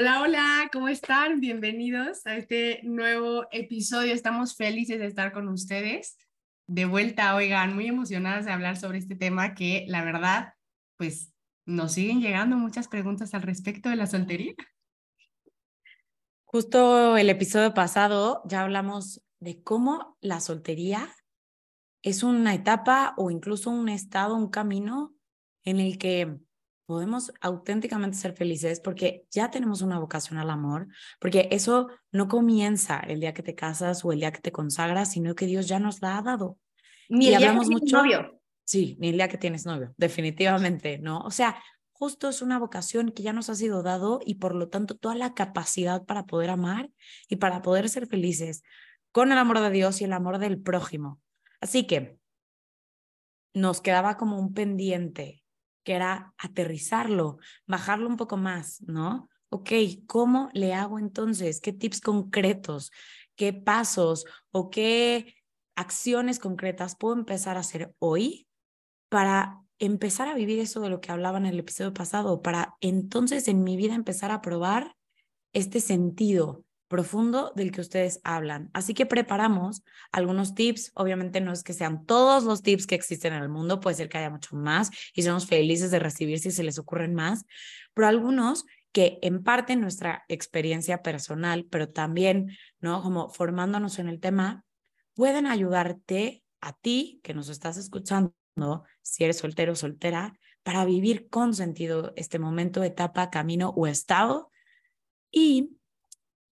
Hola, hola, ¿cómo están? Bienvenidos a este nuevo episodio. Estamos felices de estar con ustedes. De vuelta, oigan, muy emocionadas de hablar sobre este tema que la verdad, pues nos siguen llegando muchas preguntas al respecto de la soltería. Justo el episodio pasado ya hablamos de cómo la soltería es una etapa o incluso un estado, un camino en el que podemos auténticamente ser felices porque ya tenemos una vocación al amor, porque eso no comienza el día que te casas o el día que te consagras, sino que Dios ya nos la ha dado. Ni el día que tienes novio. Sí, ni el día que tienes novio, definitivamente, ¿no? O sea, justo es una vocación que ya nos ha sido dado y por lo tanto toda la capacidad para poder amar y para poder ser felices con el amor de Dios y el amor del prójimo. Así que nos quedaba como un pendiente que era aterrizarlo, bajarlo un poco más, ¿no? Ok, ¿cómo le hago entonces? ¿Qué tips concretos? ¿Qué pasos o qué acciones concretas puedo empezar a hacer hoy para empezar a vivir eso de lo que hablaba en el episodio pasado, para entonces en mi vida empezar a probar este sentido, profundo del que ustedes hablan. Así que preparamos algunos tips. Obviamente no es que sean todos los tips que existen en el mundo, puede ser que haya mucho más y somos felices de recibir si se les ocurren más, pero algunos que en parte nuestra experiencia personal, pero también, ¿no? Como formándonos en el tema, pueden ayudarte a ti que nos estás escuchando, si eres soltero o soltera, para vivir con sentido este momento, etapa, camino o estado y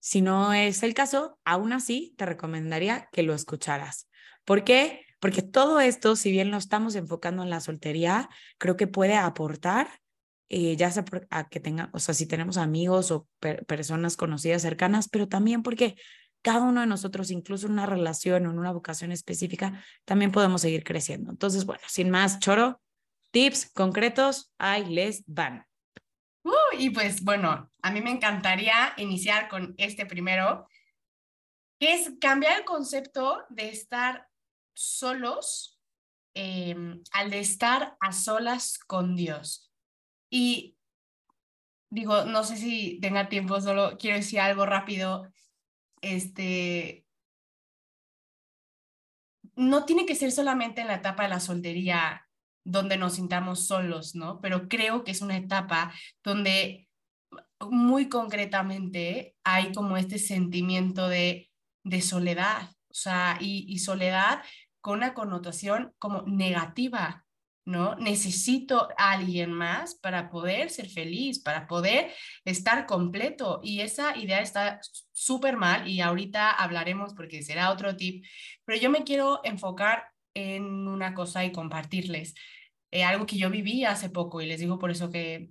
si no es el caso, aún así te recomendaría que lo escucharas. ¿Por qué? Porque todo esto, si bien lo estamos enfocando en la soltería, creo que puede aportar, eh, ya sea que tenga, o sea, si tenemos amigos o personas conocidas cercanas, pero también porque cada uno de nosotros, incluso en una relación o en una vocación específica, también podemos seguir creciendo. Entonces, bueno, sin más choro, tips concretos, ahí les van. Y pues bueno, a mí me encantaría iniciar con este primero, que es cambiar el concepto de estar solos em, al de estar a solas con Dios. Y digo, no sé si tenga tiempo, solo quiero decir algo rápido. Este, no tiene que ser solamente en la etapa de la soltería donde nos sintamos solos, ¿no? Pero creo que es una etapa donde muy concretamente hay como este sentimiento de, de soledad, o sea, y, soledad con una connotación como negativa, ¿no? Necesito a alguien más para poder ser feliz, para poder estar completo. Y esa idea está súper mal y ahorita hablaremos porque será otro tip, pero yo me quiero enfocar en una cosa y compartirles. Eh, algo que yo viví hace poco y les digo por eso que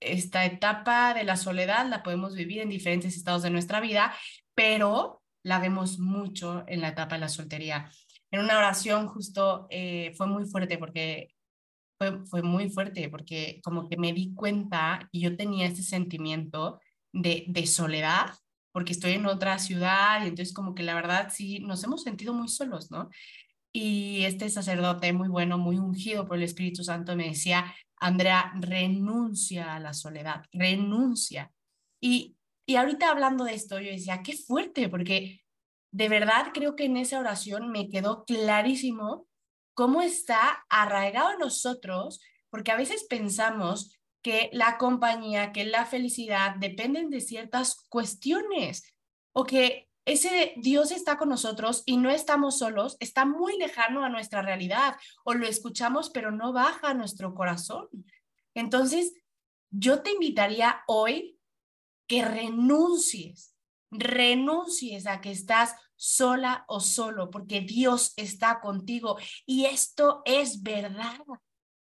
esta etapa de la soledad la podemos vivir en diferentes estados de nuestra vida, pero la vemos mucho en la etapa de la soltería. En una oración justo eh, fue muy fuerte porque fue, muy fuerte porque como que me di cuenta y yo tenía este sentimiento de, de soledad porque estoy en otra ciudad y entonces como que la verdad sí nos hemos sentido muy solos, ¿no? Y este sacerdote muy bueno, muy ungido por el Espíritu Santo, me decía, Andrea, renuncia a la soledad, renuncia. Y, y ahorita hablando de esto, yo decía, qué fuerte, porque de verdad creo que en esa oración me quedó clarísimo cómo está arraigado en nosotros, porque a veces pensamos que la compañía, que la felicidad dependen de ciertas cuestiones o que ese Dios está con nosotros y no estamos solos, está muy lejano a nuestra realidad o lo escuchamos pero no baja a nuestro corazón. Entonces, yo te invitaría hoy que renuncies, renuncies a que estás sola o solo, porque Dios está contigo y esto es verdad.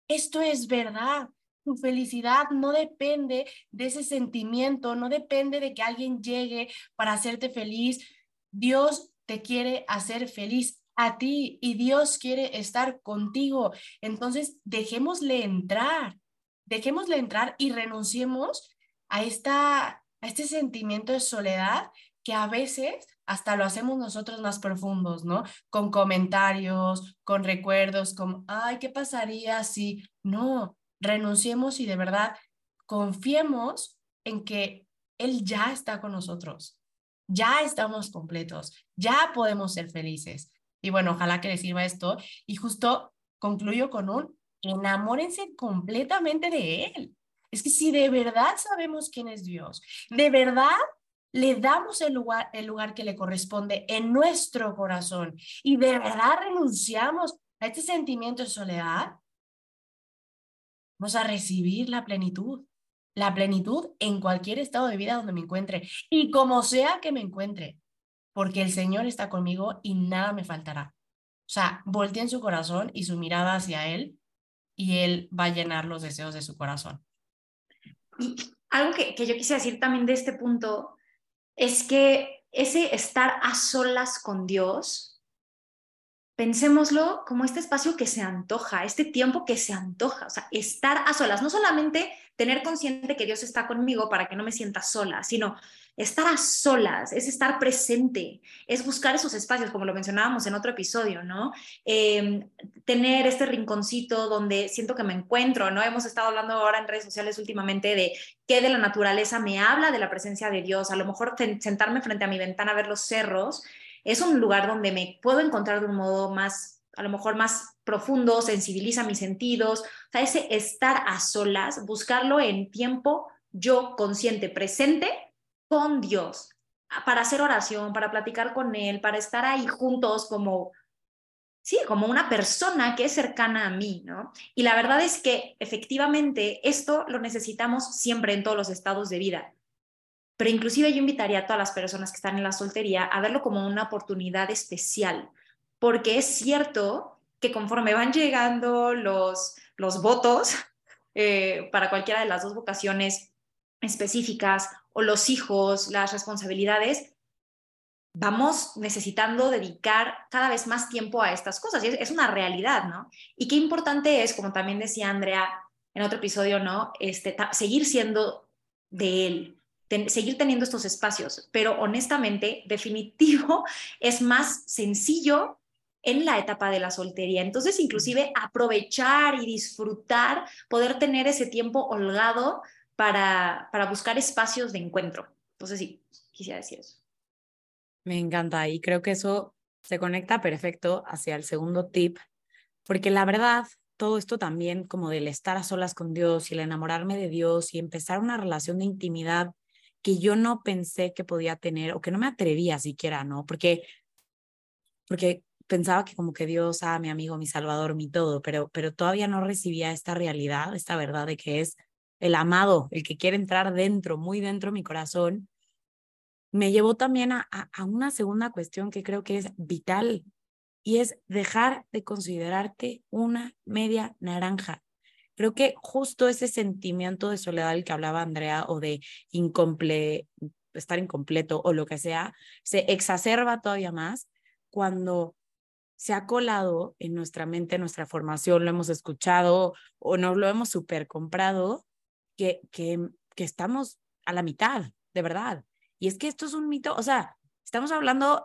esto es verdad. Felicidad no depende de ese sentimiento, no depende de que alguien llegue para hacerte feliz. Dios te quiere hacer feliz a ti y Dios quiere estar contigo. Entonces, dejémosle entrar, dejémosle entrar y renunciemos a, esta, a este sentimiento de soledad que a veces hasta lo hacemos nosotros más profundos, ¿no? Con comentarios, con recuerdos, como, ay, ¿qué pasaría si? No, renunciemos y de verdad confiemos en que Él ya está con nosotros, ya estamos completos, ya podemos ser felices. Y bueno, ojalá que les sirva esto. Y justo concluyo con un, enamórense completamente de Él. Es que si de verdad sabemos quién es Dios, de verdad le damos el lugar, el lugar que le corresponde en nuestro corazón y de verdad renunciamos a este sentimiento de soledad, vamos a recibir la plenitud, la plenitud en cualquier estado de vida donde me encuentre y como sea que me encuentre, porque el Señor está conmigo y nada me faltará. O sea, volteen su corazón y su mirada hacia Él y Él va a llenar los deseos de su corazón. Y algo que, que yo quise decir también de este punto es que ese estar a solas con Dios, pensémoslo como este espacio que se antoja, este tiempo que se antoja, o sea, estar a solas, no solamente tener consciente que Dios está conmigo para que no me sienta sola, sino estar a solas, es estar presente, es buscar esos espacios, como lo mencionábamos en otro episodio, ¿no? Em, tener este rinconcito donde siento que me encuentro, ¿no? Hemos estado hablando ahora en redes sociales últimamente de qué de la naturaleza me habla de la presencia de Dios, a lo mejor sentarme frente a mi ventana a ver los cerros, es un lugar donde me puedo encontrar de un modo más a lo mejor más profundo, sensibiliza mis sentidos, o sea, ese estar a solas, buscarlo en tiempo yo consciente, presente con Dios, para hacer oración, para platicar con Él, para estar ahí juntos como, sí, como una persona que es cercana a mí, ¿no? Y la verdad es que efectivamente esto lo necesitamos siempre en todos los estados de vida. Pero inclusive yo invitaría a todas las personas que están en la soltería a verlo como una oportunidad especial, porque es cierto que conforme van llegando los, los votos eh, para cualquiera de las dos vocaciones específicas o los hijos, las responsabilidades, vamos necesitando dedicar cada vez más tiempo a estas cosas. Y es, una realidad, ¿no? Y qué importante es, como también decía Andrea en otro episodio, ¿no? Este, seguir siendo de él, seguir teniendo estos espacios. Pero honestamente, definitivo, es más sencillo en la etapa de la soltería. Entonces, inclusive aprovechar y disfrutar, poder tener ese tiempo holgado para, para buscar espacios de encuentro. Entonces, sí, quisiera decir eso. Me encanta y creo que eso se conecta perfecto hacia el segundo tip, porque la verdad, todo esto también como del estar a solas con Dios y el enamorarme de Dios y empezar una relación de intimidad que yo no pensé que podía tener o que no me atrevía siquiera, ¿no? Porque, porque pensaba que como que Dios, ah, mi amigo, mi salvador, mi todo, pero, pero todavía no recibía esta realidad, esta verdad de que es el amado, el que quiere entrar dentro, muy dentro de mi corazón, me llevó también a, a, una segunda cuestión que creo que es vital y es dejar de considerarte una media naranja. Creo que justo ese sentimiento de soledad del que hablaba Andrea o de incomple, estar incompleto o lo que sea, se exacerba todavía más cuando se ha colado en nuestra mente, en nuestra formación, lo hemos escuchado o no lo hemos super comprado, que, que, que estamos a la mitad, de verdad. Y es que esto es un mito, o sea, estamos hablando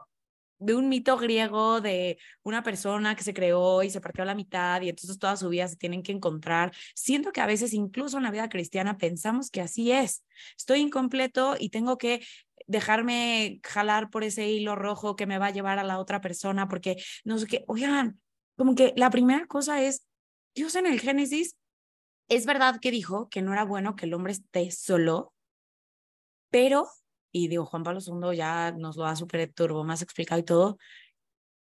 de un mito griego de una persona que se creó y se partió a la mitad y entonces toda su vida se tienen que encontrar. Siento que a veces incluso en la vida cristiana pensamos que así es. Estoy incompleto y tengo que dejarme jalar por ese hilo rojo que me va a llevar a la otra persona, porque no sé qué, oigan, como que la primera cosa es, Dios en el Génesis, es verdad que dijo que no era bueno que el hombre esté solo, pero, y digo, Juan Pablo II ya nos lo ha super turbo más explicado y todo,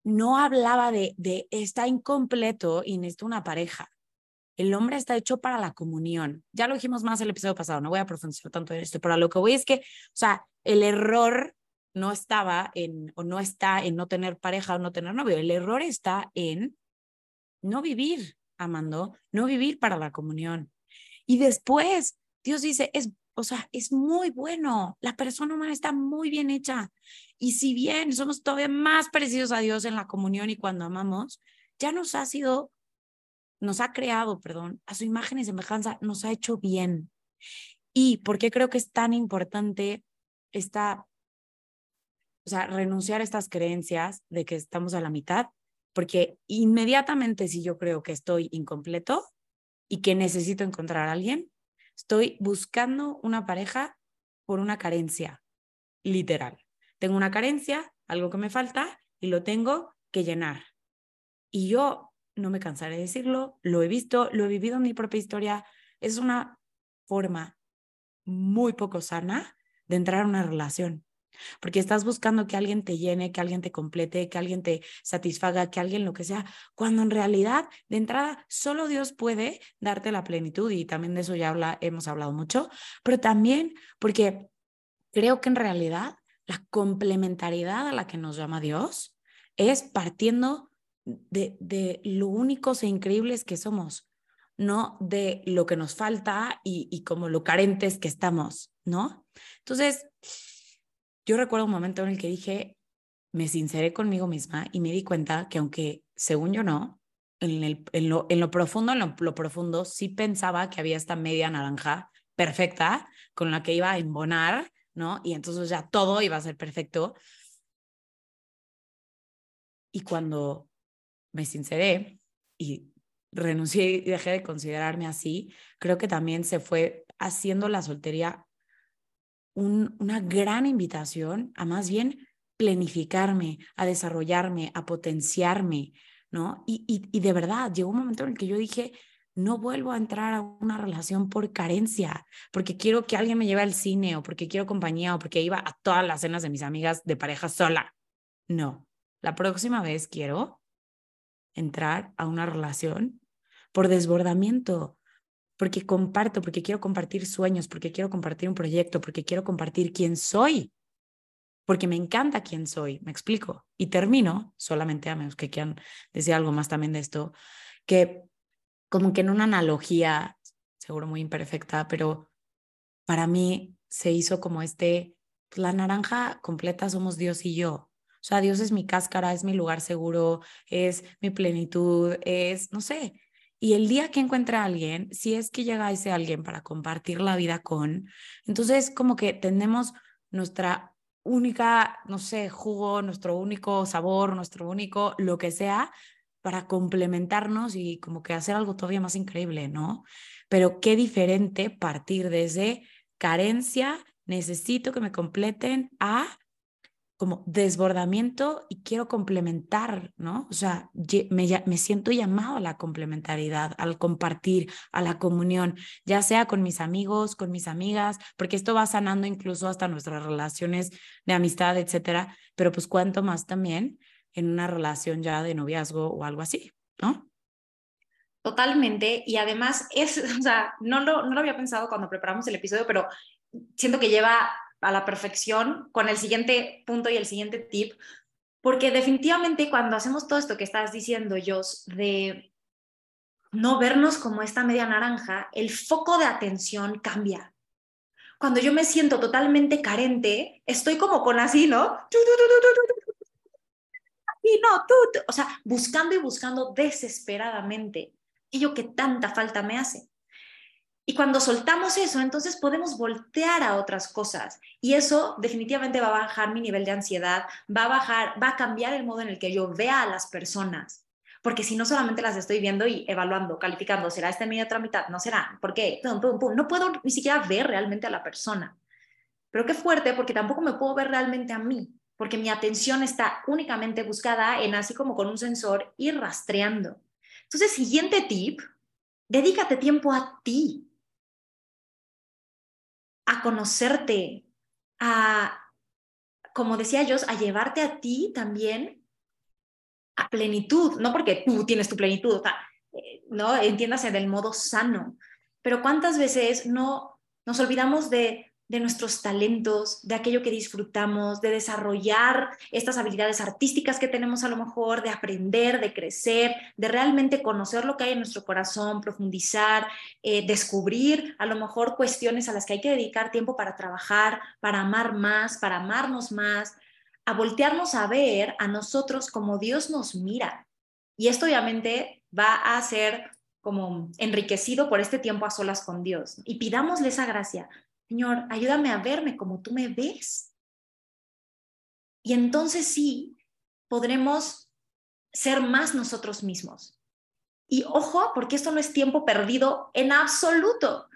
no hablaba de, de está incompleto y necesita una pareja. El hombre está hecho para la comunión. Ya lo dijimos más el episodio pasado, no voy a profundizar tanto en esto, pero a lo que voy es que, o sea, el error no estaba en, o no está en no tener pareja o no tener novio, el error está en no vivir amando, no vivir para la comunión. Y después, Dios dice, es, o sea, es muy bueno, la persona humana está muy bien hecha. Y si bien somos todavía más parecidos a Dios en la comunión y cuando amamos, ya nos ha sido, nos ha creado, perdón, a su imagen y semejanza, nos ha hecho bien. ¿Y por qué creo que es tan importante esta, o sea, renunciar a estas creencias de que estamos a la mitad? Porque inmediatamente si yo creo que estoy incompleto y que necesito encontrar a alguien, estoy buscando una pareja por una carencia, literal. Tengo una carencia, algo que me falta y lo tengo que llenar. Y yo no me cansaré de decirlo, lo he visto, lo he vivido en mi propia historia. Es una forma muy poco sana de entrar a una relación porque estás buscando que alguien te llene, que alguien te complete, que alguien te satisfaga, que alguien lo que sea, cuando en realidad de entrada solo Dios puede darte la plenitud y también de eso ya habla, hemos hablado mucho, pero también porque creo que en realidad la complementariedad a la que nos llama Dios es partiendo de, de lo únicos e increíbles que somos, no de lo que nos falta y, y como lo carentes que estamos, ¿no? Entonces, yo recuerdo un momento en el que dije, me sinceré conmigo misma y me di cuenta que aunque según yo no, en, lo, lo, profundo, en lo, profundo, sí pensaba que había esta media naranja perfecta con la que iba a embonar, ¿no? Y entonces ya todo iba a ser perfecto. Y cuando me sinceré y renuncié y dejé de considerarme así, creo que también se fue haciendo la soltería una gran invitación a más bien planificarme, a desarrollarme, a potenciarme, ¿no? Y, y, de verdad, llegó un momento en el que yo dije, no vuelvo a entrar a una relación por carencia, porque quiero que alguien me lleve al cine o porque quiero compañía o porque iba a todas las cenas de mis amigas de pareja sola. No, la próxima vez quiero entrar a una relación por desbordamiento, porque comparto, porque quiero compartir sueños, porque quiero compartir un proyecto, porque quiero compartir quién soy, porque me encanta quién soy, me explico. Y termino, solamente a menos que quieran decir algo más también de esto, que como que en una analogía, seguro muy imperfecta, pero para mí se hizo como este, pues, la naranja completa somos Dios y yo. O sea, Dios es mi cáscara, es mi lugar seguro, es mi plenitud, es, no sé, y el día que encuentre a alguien, si es que llega ese alguien para compartir la vida con, entonces como que tenemos nuestra única, no sé, jugo, nuestro único sabor, nuestro único lo que sea para complementarnos y como que hacer algo todavía más increíble, ¿no? Pero qué diferente partir desde carencia, necesito que me completen a como desbordamiento y quiero complementar, ¿no? O sea, me, siento llamado a la complementariedad, al compartir, a la comunión, ya sea con mis amigos, con mis amigas, porque esto va sanando incluso hasta nuestras relaciones de amistad, etcétera, pero pues cuánto más también en una relación ya de noviazgo o algo así, ¿no? Totalmente, y además es, o sea, no lo, no lo había pensado cuando preparamos el episodio, pero siento que lleva a la perfección con el siguiente punto y el siguiente tip, porque definitivamente cuando hacemos todo esto que estás diciendo, Jos, de no vernos como esta media naranja, el foco de atención cambia. Cuando yo me siento totalmente carente, estoy como con así, ¿no? Y no, tú, o sea, buscando y buscando desesperadamente aquello que tanta falta me hace. Y cuando soltamos eso, entonces podemos voltear a otras cosas. Y eso definitivamente va a bajar mi nivel de ansiedad, va a bajar, va a cambiar el modo en el que yo vea a las personas. Porque si no solamente las estoy viendo y evaluando, calificando, ¿será esta mi otra mitad? ¿No será? ¿Por qué? No puedo ni siquiera ver realmente a la persona. Pero qué fuerte, porque tampoco me puedo ver realmente a mí, porque mi atención está únicamente buscada en así como con un sensor y rastreando. Entonces, siguiente tip, dedícate tiempo a ti a conocerte, a, como decía yo, a llevarte a ti también a plenitud, no porque tú tienes tu plenitud, eh, no entiéndase del modo sano, pero cuántas veces no nos olvidamos de de nuestros talentos, de aquello que disfrutamos, de desarrollar estas habilidades artísticas que tenemos a lo mejor, de aprender, de crecer, de realmente conocer lo que hay en nuestro corazón, profundizar, eh, descubrir a lo mejor cuestiones a las que hay que dedicar tiempo para trabajar, para amar más, para amarnos más, a voltearnos a ver a nosotros como Dios nos mira. Y esto obviamente va a ser como enriquecido por este tiempo a solas con Dios. Y pidámosle esa gracia. Señor, ayúdame a verme como tú me ves. Y entonces sí, podremos ser más nosotros mismos. Y ojo, porque esto no es tiempo perdido en absoluto.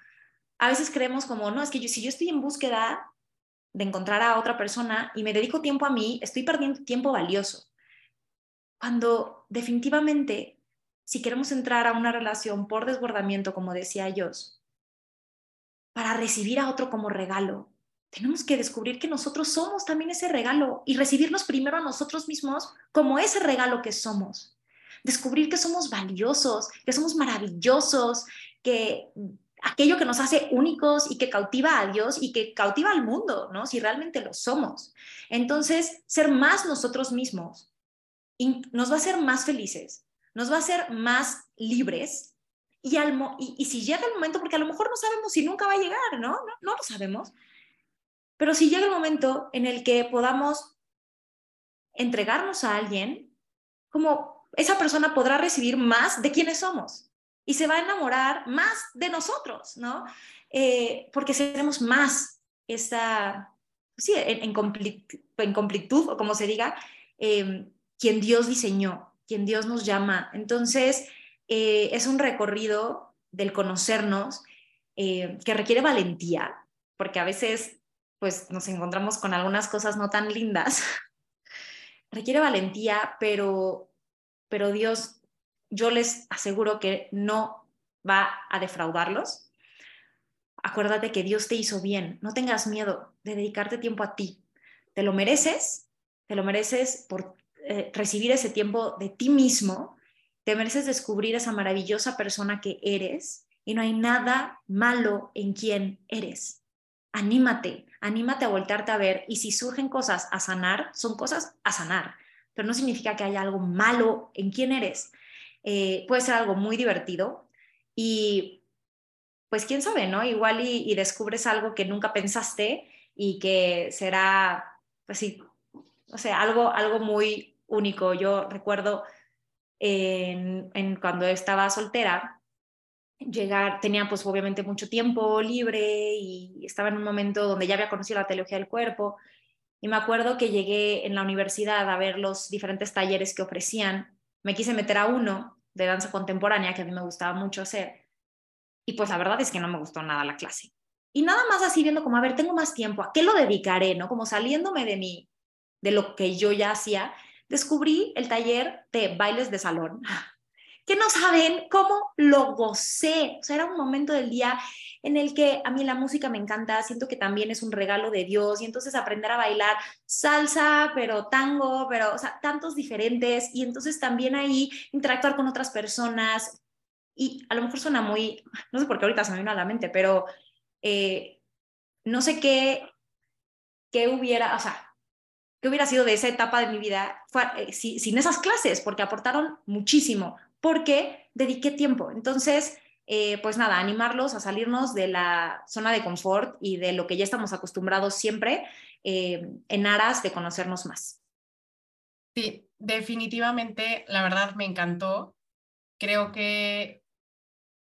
A veces creemos como, no, es que yo, si yo estoy en búsqueda de encontrar a otra persona y me dedico tiempo a mí, estoy perdiendo tiempo valioso. Cuando definitivamente, si queremos entrar a una relación por desbordamiento, como decía yo, para recibir a otro como regalo, tenemos que descubrir que nosotros somos también ese regalo y recibirnos primero a nosotros mismos como ese regalo que somos. Descubrir que somos valiosos, que somos maravillosos, que aquello que nos hace únicos y que cautiva a Dios y que cautiva al mundo, ¿no? Si realmente lo somos. Entonces, ser más nosotros mismos nos va a hacer más felices, nos va a hacer más libres y, y, si llega el momento, porque a lo mejor no sabemos si nunca va a llegar, ¿no? ¿no? No lo sabemos. Pero si llega el momento en el que podamos entregarnos a alguien, como esa persona podrá recibir más de quienes somos y se va a enamorar más de nosotros, ¿no? Eh, porque seremos más esa, sí, en, en, completud, o como se diga, eh, quien Dios diseñó, quien Dios nos llama. Entonces, eh, es un recorrido del conocernos eh, que requiere valentía, porque a veces pues nos encontramos con algunas cosas no tan lindas. requiere valentía, pero, pero Dios, yo les aseguro que no va a defraudarlos. Acuérdate que Dios te hizo bien, no tengas miedo de dedicarte tiempo a ti. Te lo mereces, te lo mereces por eh, recibir ese tiempo de ti mismo te mereces descubrir esa maravillosa persona que eres y no hay nada malo en quien eres. Anímate, anímate a voltearte a ver y si surgen cosas a sanar, son cosas a sanar, pero no significa que haya algo malo en quien eres. Eh, puede ser algo muy divertido y pues quién sabe, ¿no? Igual y, y descubres algo que nunca pensaste y que será, pues sí, o sea, algo, algo muy único. Yo recuerdo en, cuando estaba soltera, llegar, tenía pues obviamente mucho tiempo libre y estaba en un momento donde ya había conocido la teología del cuerpo y me acuerdo que llegué en la universidad a ver los diferentes talleres que ofrecían, me quise meter a uno de danza contemporánea que a mí me gustaba mucho hacer y pues la verdad es que no me gustó nada la clase. Y nada más así viendo como, a ver, tengo más tiempo, ¿a qué lo dedicaré? ¿no? Como saliéndome de mí, de lo que yo ya hacía descubrí el taller de bailes de salón, que no saben cómo lo gocé. O sea, era un momento del día en el que a mí la música me encanta, siento que también es un regalo de Dios y entonces aprender a bailar salsa, pero tango, pero, o sea, tantos diferentes y entonces también ahí interactuar con otras personas y a lo mejor suena muy, no sé por qué ahorita se me vino a la mente, pero eh, no sé qué, qué hubiera, o sea, ¿Qué hubiera sido de esa etapa de mi vida eh, sin esas clases? Porque aportaron muchísimo, porque dediqué tiempo. Entonces, eh, pues nada, animarlos a salirnos de la zona de confort y de lo que ya estamos acostumbrados siempre eh, en aras de conocernos más. Sí, definitivamente, la verdad me encantó. Creo que,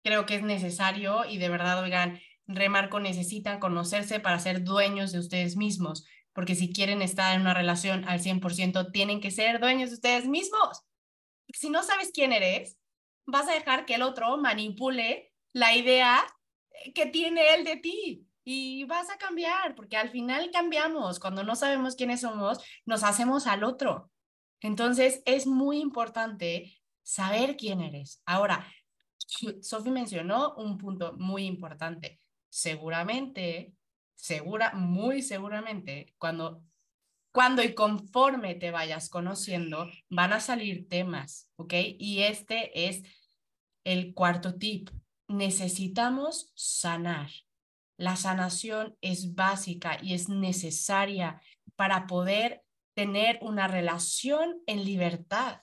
creo que es necesario y de verdad, oigan, Remarco necesitan conocerse para ser dueños de ustedes mismos porque si quieren estar en una relación al 100%, tienen que ser dueños de ustedes mismos. Si no sabes quién eres, vas a dejar que el otro manipule la idea que tiene él de ti y vas a cambiar, porque al final cambiamos. Cuando no sabemos quiénes somos, nos hacemos al otro. Entonces, es muy importante saber quién eres. Ahora, Sophie mencionó un punto muy importante. Seguramente segura, muy seguramente, cuando, cuando y conforme te vayas conociendo, van a salir temas, ¿ok? Y este es el cuarto tip. Necesitamos sanar la sanación es básica y es necesaria para poder tener una relación en libertad.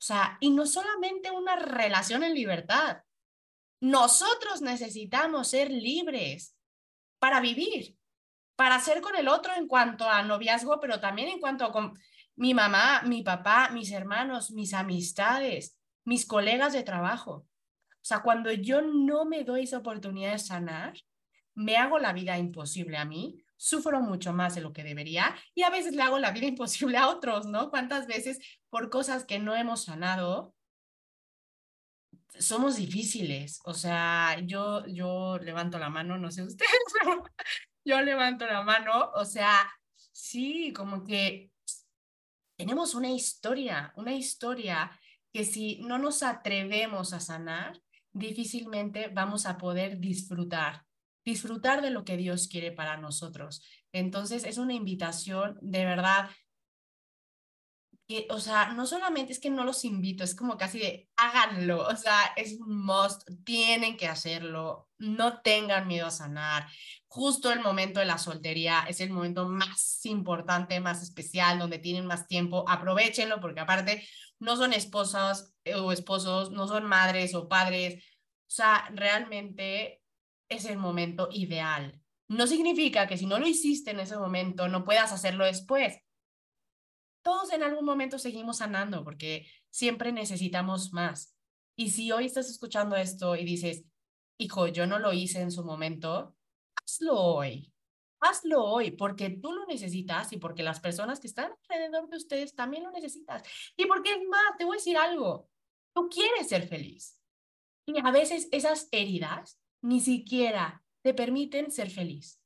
O sea, y no solamente una relación en libertad. Nosotros necesitamos ser libres para vivir, para ser con el otro en cuanto a noviazgo, pero también en cuanto a con mi mamá, mi papá, mis hermanos, mis amistades, mis colegas de trabajo. O sea, cuando yo no me doy esa oportunidad de sanar, me hago la vida imposible a mí, sufro mucho más de lo que debería y a veces le hago la vida imposible a otros, ¿no? ¿Cuántas veces por cosas que no hemos sanado somos difíciles? O sea, yo, yo levanto la mano, no sé ustedes, yo levanto la mano, o sea, sí, como que tenemos una historia, una historia que si no nos atrevemos a sanar, difícilmente vamos a poder disfrutar, disfrutar de lo que Dios quiere para nosotros. Entonces es una invitación de verdad. Que, o sea, no solamente es que no los invito, es como casi de háganlo, o sea, es un must, tienen que hacerlo, no tengan miedo a sanar. Justo el momento de la soltería es el momento más importante, más especial, donde tienen más tiempo, aprovechenlo porque aparte no son esposas eh, o esposos, no son madres o padres, o sea, realmente es el momento ideal. No significa que si no lo hiciste en ese momento, no puedas hacerlo después. Todos en algún momento seguimos sanando porque siempre necesitamos más. Y si hoy estás escuchando esto y dices, hijo, yo no lo hice en su momento, hazlo hoy. Hazlo hoy porque tú lo necesitas y porque las personas que están alrededor de ustedes también lo necesitas. Y porque es más, te voy a decir algo, tú quieres ser feliz. Y a veces esas heridas ni siquiera te permiten ser feliz,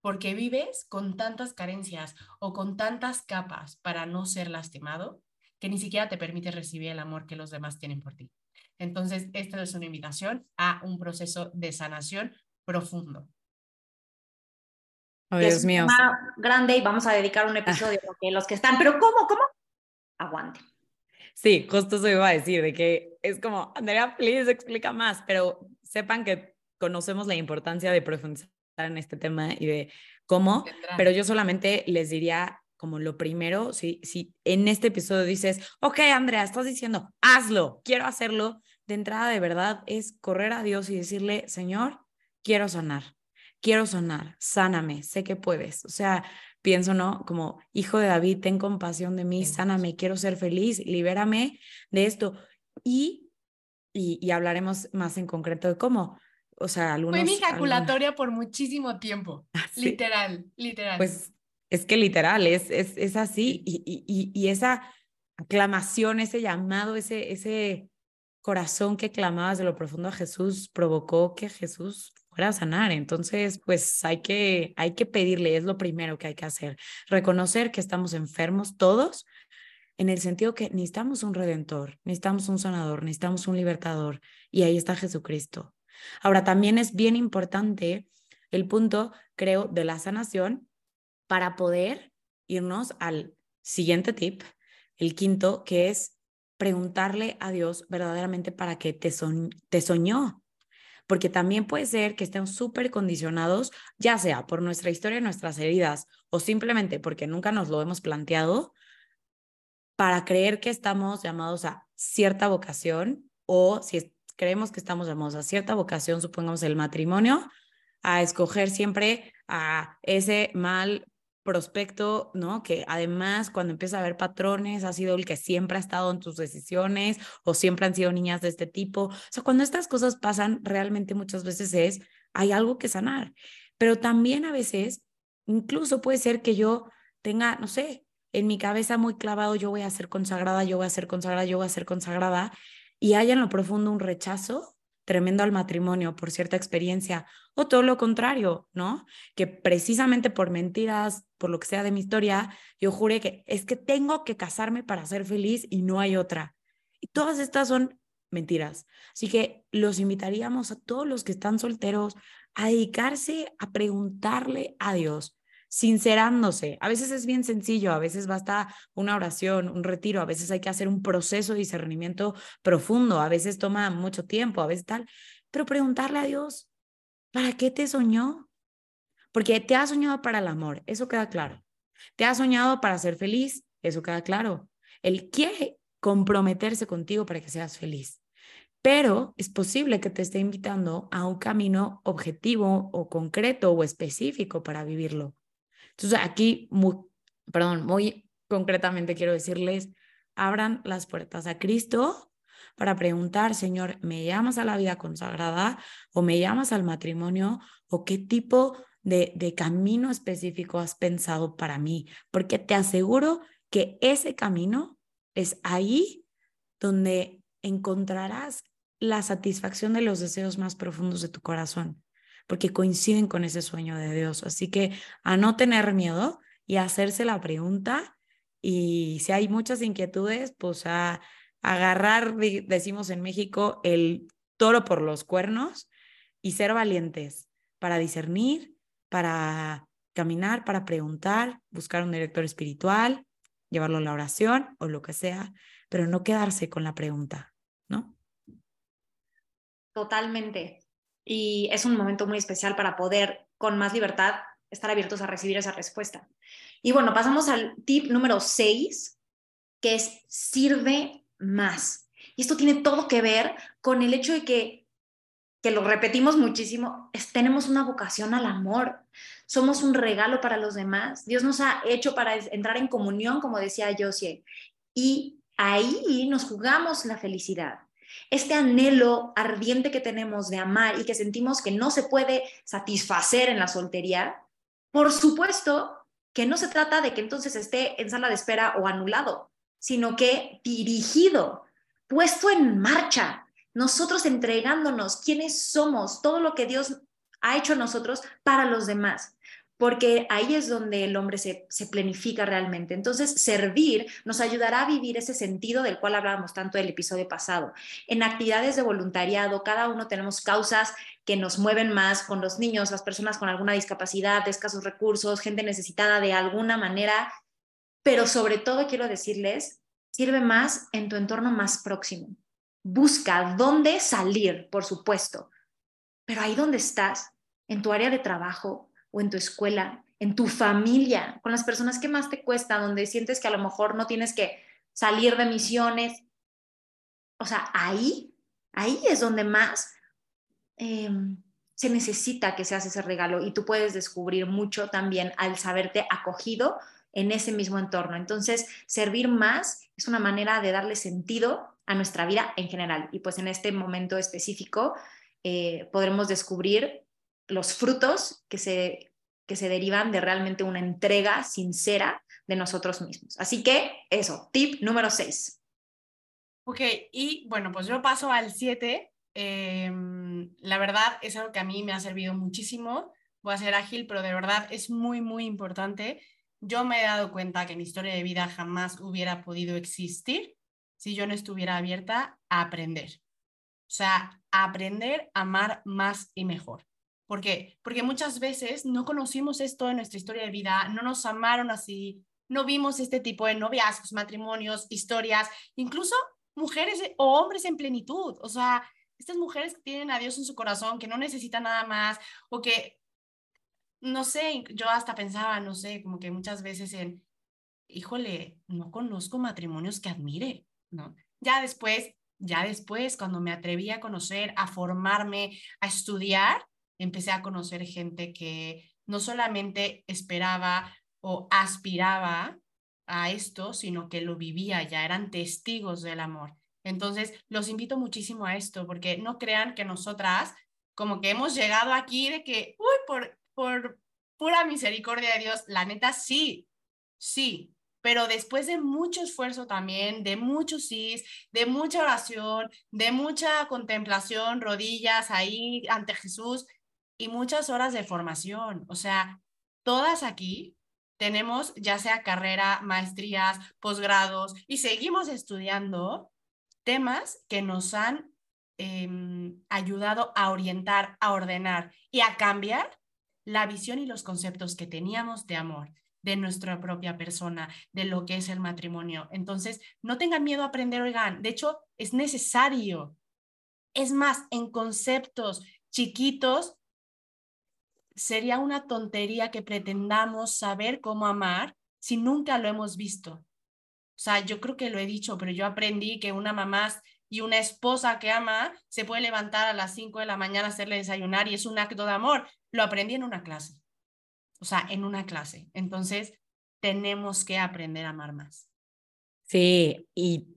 porque vives con tantas carencias o con tantas capas para no ser lastimado que ni siquiera te permite recibir el amor que los demás tienen por ti. Entonces, esta es una invitación a un proceso de sanación profundo. Oh, Dios mío. Grande y vamos a dedicar un episodio porque los que están, pero ¿cómo? ¿Cómo? Aguante. Sí, justo eso iba a decir, de que es como, Andrea, please explica más, pero sepan que conocemos la importancia de profundizar en este tema y de cómo, pero yo solamente les diría como lo primero, si, si en este episodio dices, ok, Andrea, estás diciendo, hazlo, quiero hacerlo, de entrada de verdad es correr a Dios y decirle, Señor, quiero sanar, quiero sanar, sáname, sé que puedes. O sea, pienso, ¿no? Como, hijo de David, ten compasión de mí, sáname, quiero ser feliz, libérame de esto. Y, y, hablaremos más en concreto de cómo. O sea, algunos... Fue mi ejaculatoria por muchísimo tiempo. Ah, literal, literal. Pues es que literal, es, es, es así. Y, y, y, esa aclamación, ese llamado, ese, ese corazón que clamabas de lo profundo a Jesús provocó que Jesús fuera a sanar. Entonces, pues hay que, hay que pedirle, es lo primero que hay que hacer. Reconocer que estamos enfermos todos, en el sentido que necesitamos un redentor, necesitamos un sanador, necesitamos un libertador, y ahí está Jesucristo. Ahora, también es bien importante el punto, creo, de la sanación para poder irnos al siguiente tip, el quinto, que es preguntarle a Dios verdaderamente para qué te, te soñó. Porque también puede ser que estén súper condicionados, ya sea por nuestra historia, nuestras heridas, o simplemente porque nunca nos lo hemos planteado, para creer que estamos llamados a cierta vocación, o si creemos que estamos llamados a cierta vocación, supongamos el matrimonio, a escoger siempre a ese mal prospecto, ¿no? Que además cuando empieza a ver patrones ha sido el que siempre ha estado en tus decisiones o siempre han sido niñas de este tipo. O sea, cuando estas cosas pasan, realmente muchas veces es, hay algo que sanar. Pero también a veces, incluso puede ser que yo tenga, no sé, en mi cabeza muy clavado, yo voy a ser consagrada, yo voy a ser consagrada, yo voy a ser consagrada, y haya en lo profundo un rechazo tremendo al matrimonio por cierta experiencia, o todo lo contrario, ¿no? Que precisamente por mentiras, por lo que sea de mi historia, yo juré que es que tengo que casarme para ser feliz y no hay otra. Y todas estas son mentiras. Así que los invitaríamos a todos los que están solteros a dedicarse a preguntarle a Dios, sincerándose. A veces es bien sencillo, a veces basta una oración, un retiro, a veces hay que hacer un proceso de discernimiento profundo, a veces toma mucho tiempo, a veces tal, pero preguntarle a Dios, ¿para qué te soñó? Porque te ha soñado para el amor, eso queda claro. Te ha soñado para ser feliz, eso queda claro. Él quiere comprometerse contigo para que seas feliz. Pero es posible que te esté invitando a un camino objetivo o concreto o específico para vivirlo. Entonces aquí, muy, perdón, muy concretamente quiero decirles, abran las puertas a Cristo para preguntar, Señor, ¿me llamas a la vida consagrada o me llamas al matrimonio o qué tipo de, de camino específico has pensado para mí? Porque te aseguro que ese camino es ahí donde encontrarás la satisfacción de los deseos más profundos de tu corazón, porque coinciden con ese sueño de Dios. Así que a no tener miedo y a hacerse la pregunta y si hay muchas inquietudes, pues a agarrar, decimos en México, el toro por los cuernos y ser valientes para discernir, para caminar, para preguntar, buscar un director espiritual, llevarlo a la oración o lo que sea, pero no quedarse con la pregunta, ¿no? Totalmente. Y es un momento muy especial para poder, con más libertad, estar abiertos a recibir esa respuesta. Y bueno, pasamos al tip número 6, que es sirve más. Y esto tiene todo que ver con el hecho de que, que lo repetimos muchísimo, es, tenemos una vocación al amor. Somos un regalo para los demás. Dios nos ha hecho para entrar en comunión, como decía Josie. Y ahí nos jugamos la felicidad. Este anhelo ardiente que tenemos de amar y que sentimos que no se puede satisfacer en la soltería, por supuesto que no se trata de que entonces esté en sala de espera o anulado, sino que dirigido, puesto en marcha, nosotros entregándonos quiénes somos, todo lo que Dios ha hecho nosotros para los demás porque ahí es donde el hombre se, se, planifica realmente. Entonces, servir nos ayudará a vivir ese sentido del cual hablábamos tanto el episodio pasado. En actividades de voluntariado, cada uno tenemos causas que nos mueven más con los niños, las personas con alguna discapacidad, escasos recursos, gente necesitada de alguna manera, pero sobre todo quiero decirles, sirve más en tu entorno más próximo. Busca dónde salir, por supuesto, pero ahí donde estás, en tu área de trabajo, o en tu escuela, en tu familia, con las personas que más te cuesta, donde sientes que a lo mejor no tienes que salir de misiones. O sea, ahí, ahí es donde más em, se necesita que se hace ese regalo y tú puedes descubrir mucho también al saberte acogido en ese mismo entorno. Entonces, servir más es una manera de darle sentido a nuestra vida en general. Y pues en este momento específico eh, podremos descubrir los frutos que se, que se derivan de realmente una entrega sincera de nosotros mismos. Así que eso, tip número 6. Ok, y bueno, pues yo paso al 7. Em, la verdad es algo que a mí me ha servido muchísimo. Voy a ser ágil, pero de verdad es muy, muy importante. Yo me he dado cuenta que mi historia de vida jamás hubiera podido existir si yo no estuviera abierta a aprender. O sea, aprender a amar más y mejor. ¿Por qué? Porque muchas veces no conocimos esto en nuestra historia de vida, no nos amaron así, no vimos este tipo de noviazgos, matrimonios, historias, incluso mujeres o hombres en plenitud. O sea, estas mujeres que tienen a Dios en su corazón, que no necesitan nada más, o que, no sé, yo hasta pensaba, no sé, como que muchas veces en, híjole, no conozco matrimonios que admire, ¿no? Ya después, ya después, cuando me atreví a conocer, a formarme, a estudiar, empecé a conocer gente que no solamente esperaba o aspiraba a esto, sino que lo vivía ya, eran testigos del amor. Entonces, los invito muchísimo a esto, porque no crean que nosotras como que hemos llegado aquí de que, uy, por, por pura misericordia de Dios, la neta sí, sí, pero después de mucho esfuerzo también, de muchos sí, de mucha oración, de mucha contemplación, rodillas ahí ante Jesús, y muchas horas de formación. O sea, todas aquí tenemos ya sea carrera, maestrías, posgrados y seguimos estudiando temas que nos han em, ayudado a orientar, a ordenar y a cambiar la visión y los conceptos que teníamos de amor, de nuestra propia persona, de lo que es el matrimonio. Entonces, no tengan miedo a aprender, oigan, de hecho, es necesario. Es más, en conceptos chiquitos sería una tontería que pretendamos saber cómo amar si nunca lo hemos visto. O sea, yo creo que lo he dicho, pero yo aprendí que una mamá y una esposa que ama se puede levantar a las 5 de la mañana a hacerle desayunar y es un acto de amor. Lo aprendí en una clase. O sea, en una clase. Entonces, tenemos que aprender a amar más. Sí, y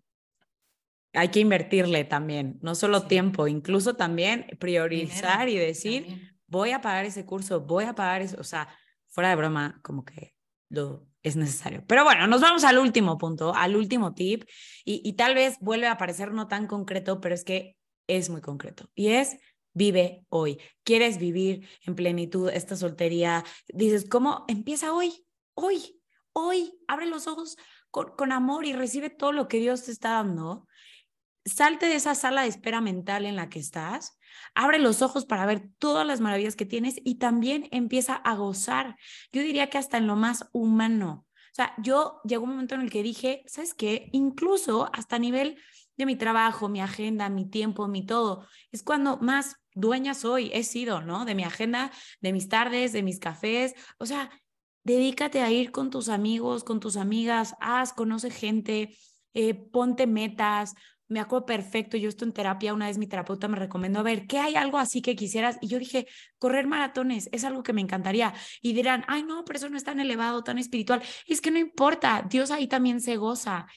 hay que invertirle también, no solo tiempo, incluso también priorizar y decir, voy a pagar ese curso, voy a pagar eso, o sea, fuera de broma, como que lo es necesario. Pero bueno, nos vamos al último punto, al último tip, y, tal vez vuelve a parecer no tan concreto, pero es que es muy concreto, y es vive hoy. ¿Quieres vivir en plenitud esta soltería? Dices, ¿cómo? Empieza hoy, hoy, hoy, abre los ojos con amor y recibe todo lo que Dios te está dando salte de esa sala de espera mental en la que estás, abre los ojos para ver todas las maravillas que tienes y también empieza a gozar. Yo diría que hasta en lo más humano. O sea, yo llegó un momento en el que dije, ¿sabes qué? Incluso hasta a nivel de mi trabajo, mi agenda, mi tiempo, mi todo, es cuando más dueña soy, he sido, ¿no? De mi agenda, de mis tardes, de mis cafés. O sea, dedícate a ir con tus amigos, con tus amigas, haz, conoce gente, eh, ponte metas, me acuerdo perfecto, yo estoy en terapia, una vez mi terapeuta me recomendó, a ver, ¿qué hay algo así que quisieras? Y yo dije, correr maratones, es algo que me encantaría. Y dirán, ay, no, pero eso no es tan elevado, tan espiritual. es que no importa, Dios ahí también se goza.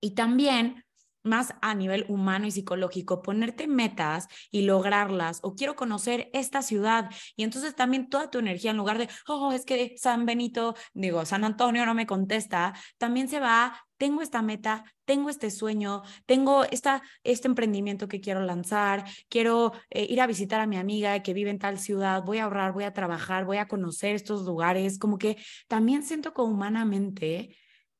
Y también más a nivel humano y psicológico, ponerte metas y lograrlas, o quiero conocer esta ciudad, y entonces también toda tu energía, en lugar de, oh, es que San Benito, digo, San Antonio no me contesta, también se va, tengo esta meta, tengo este sueño, tengo esta, este emprendimiento que quiero lanzar, quiero eh, ir a visitar a mi amiga que vive en tal ciudad, voy a ahorrar, voy a trabajar, voy a conocer estos lugares, como que también siento que humanamente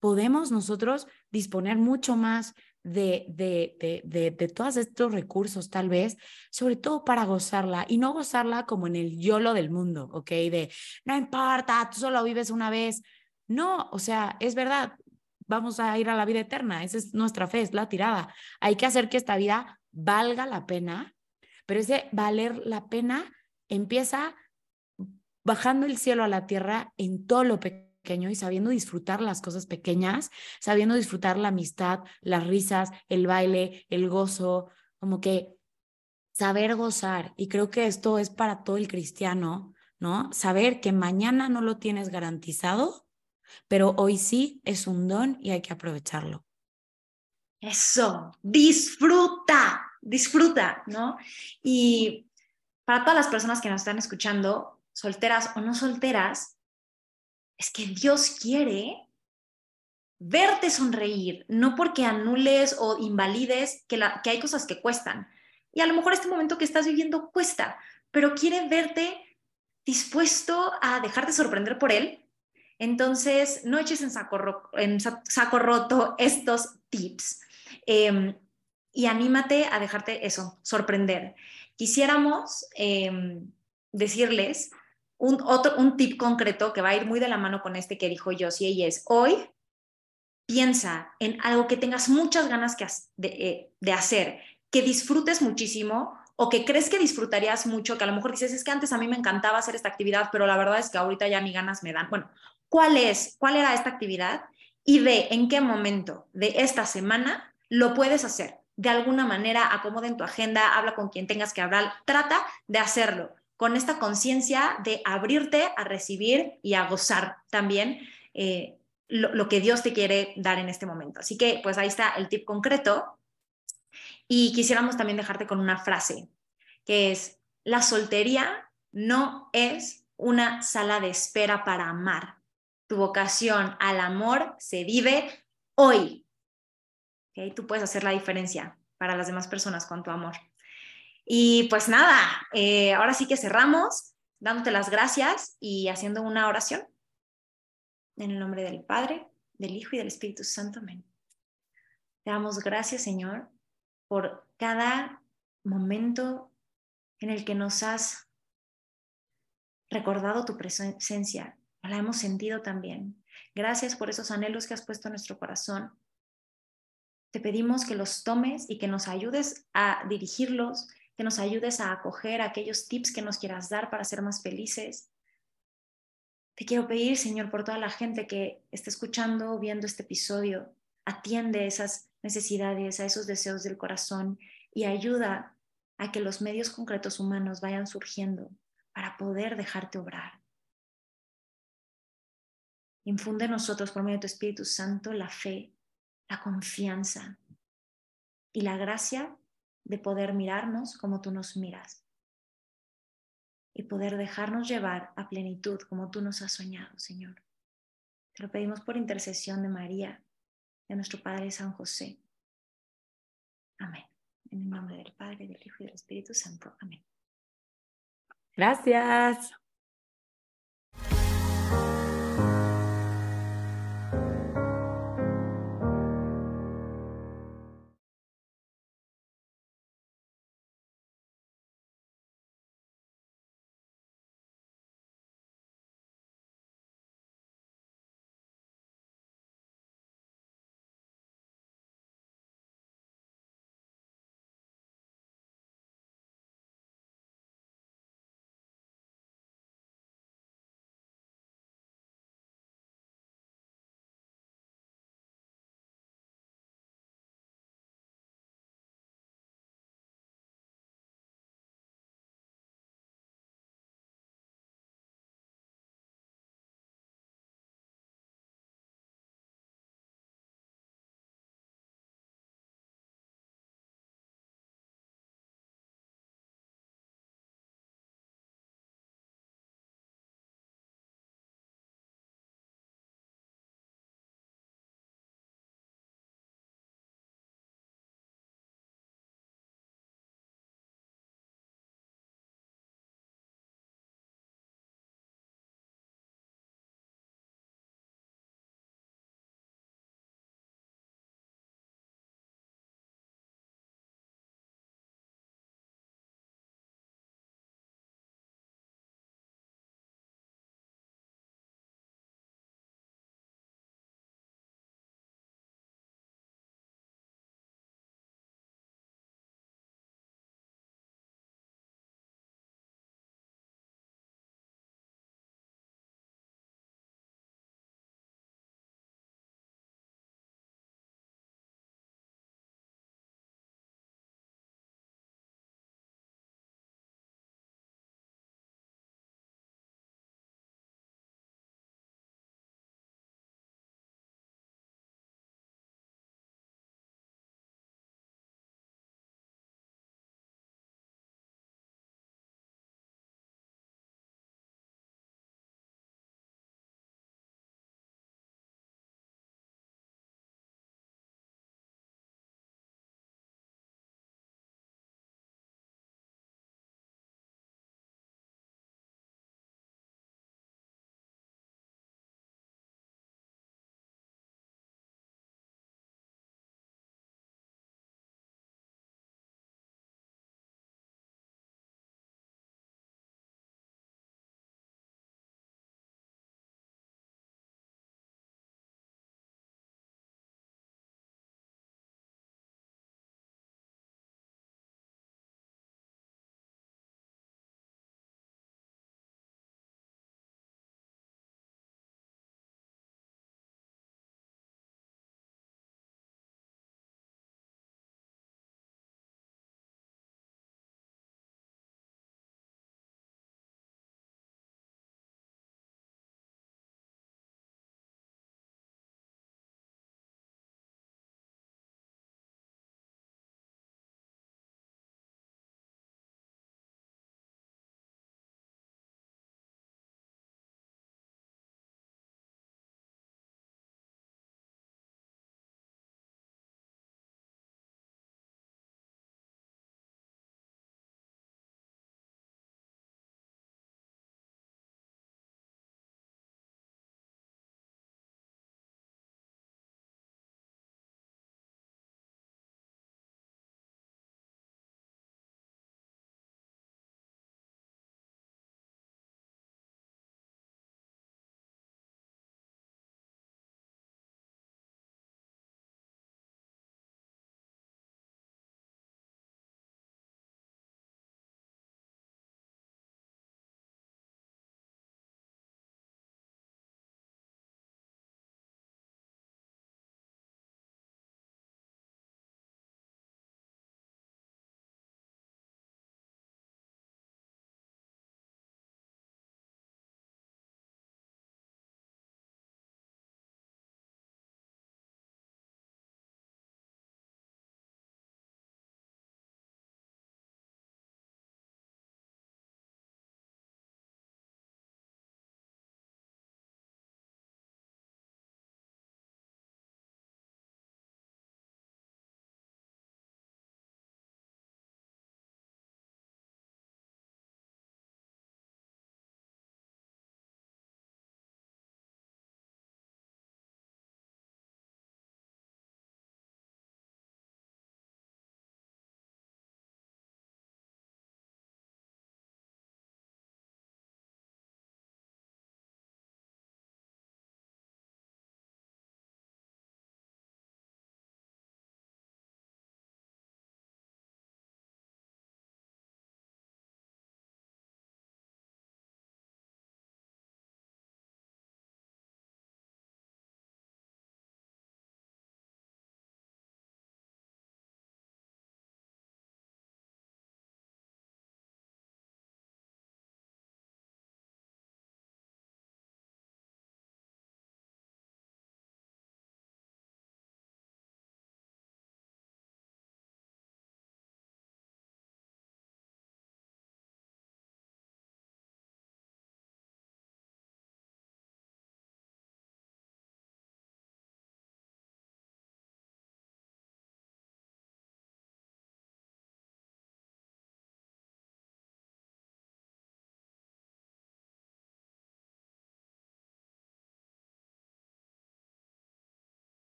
podemos nosotros disponer mucho más de, de, de, de, todos estos recursos, tal vez, sobre todo para gozarla y no gozarla como en el YOLO del mundo, ¿ok? De no importa, tú solo vives una vez. No, o sea, es verdad, vamos a ir a la vida eterna, esa es nuestra fe, es la tirada. Hay que hacer que esta vida valga la pena, pero ese valer la pena empieza bajando el cielo a la tierra en todo lo pequeño y sabiendo disfrutar las cosas pequeñas, sabiendo disfrutar la amistad, las risas, el baile, el gozo, como que saber gozar. Y creo que esto es para todo el cristiano, ¿no? Saber que mañana no lo tienes garantizado, pero hoy sí es un don y hay que aprovecharlo. Eso, disfruta, disfruta, ¿no? Y para todas las personas que nos están escuchando, solteras o no solteras, es que Dios quiere verte sonreír, no porque anules o invalides que, que hay cosas que cuestan. Y a lo mejor este momento que estás viviendo cuesta, pero quiere verte dispuesto a dejarte sorprender por Él. Entonces, no eches en saco, roto estos tips em, y anímate a dejarte eso, sorprender. Quisiéramos em, decirles un, otro, un tip concreto que va a ir muy de la mano con este que dijo Josie y es, hoy piensa en algo que tengas muchas ganas que, eh, de, hacer, que disfrutes muchísimo o que crees que disfrutarías mucho, que a lo mejor dices, es que antes a mí me encantaba hacer esta actividad, pero la verdad es que ahorita ya ni ganas me dan. Bueno, ¿cuál es? ¿Cuál era esta actividad? Y ve en qué momento de esta semana lo puedes hacer. De alguna manera, acomoda en tu agenda, habla con quien tengas que hablar, trata de hacerlo con esta conciencia de abrirte a recibir y a gozar también eh, lo, que Dios te quiere dar en este momento. Así que pues ahí está el tip concreto. Y quisiéramos también dejarte con una frase, que es, la soltería no es una sala de espera para amar. Tu vocación al amor se vive hoy. Tú puedes hacer la diferencia para las demás personas con tu amor. Y pues nada, eh, ahora sí que cerramos dándote las gracias y haciendo una oración. En el nombre del Padre, del Hijo y del Espíritu Santo. Amén. Te damos gracias, Señor, por cada momento en el que nos has recordado tu presencia. La hemos sentido también. Gracias por esos anhelos que has puesto en nuestro corazón. Te pedimos que los tomes y que nos ayudes a dirigirlos que nos ayudes a acoger aquellos tips que nos quieras dar para ser más felices Te quiero pedir, Señor, por toda la gente que está escuchando o viendo este episodio, atiende esas necesidades, a esos deseos del corazón y ayuda a que los medios concretos humanos vayan surgiendo para poder dejarte obrar. Infunde en nosotros por medio de tu Espíritu Santo la fe, la confianza y la gracia de poder mirarnos como tú nos miras y poder dejarnos llevar a plenitud como tú nos has soñado, Señor. Te lo pedimos por intercesión de María, de nuestro Padre San José. Amén. En el nombre del Padre, del Hijo y del Espíritu Santo. Amén. Gracias.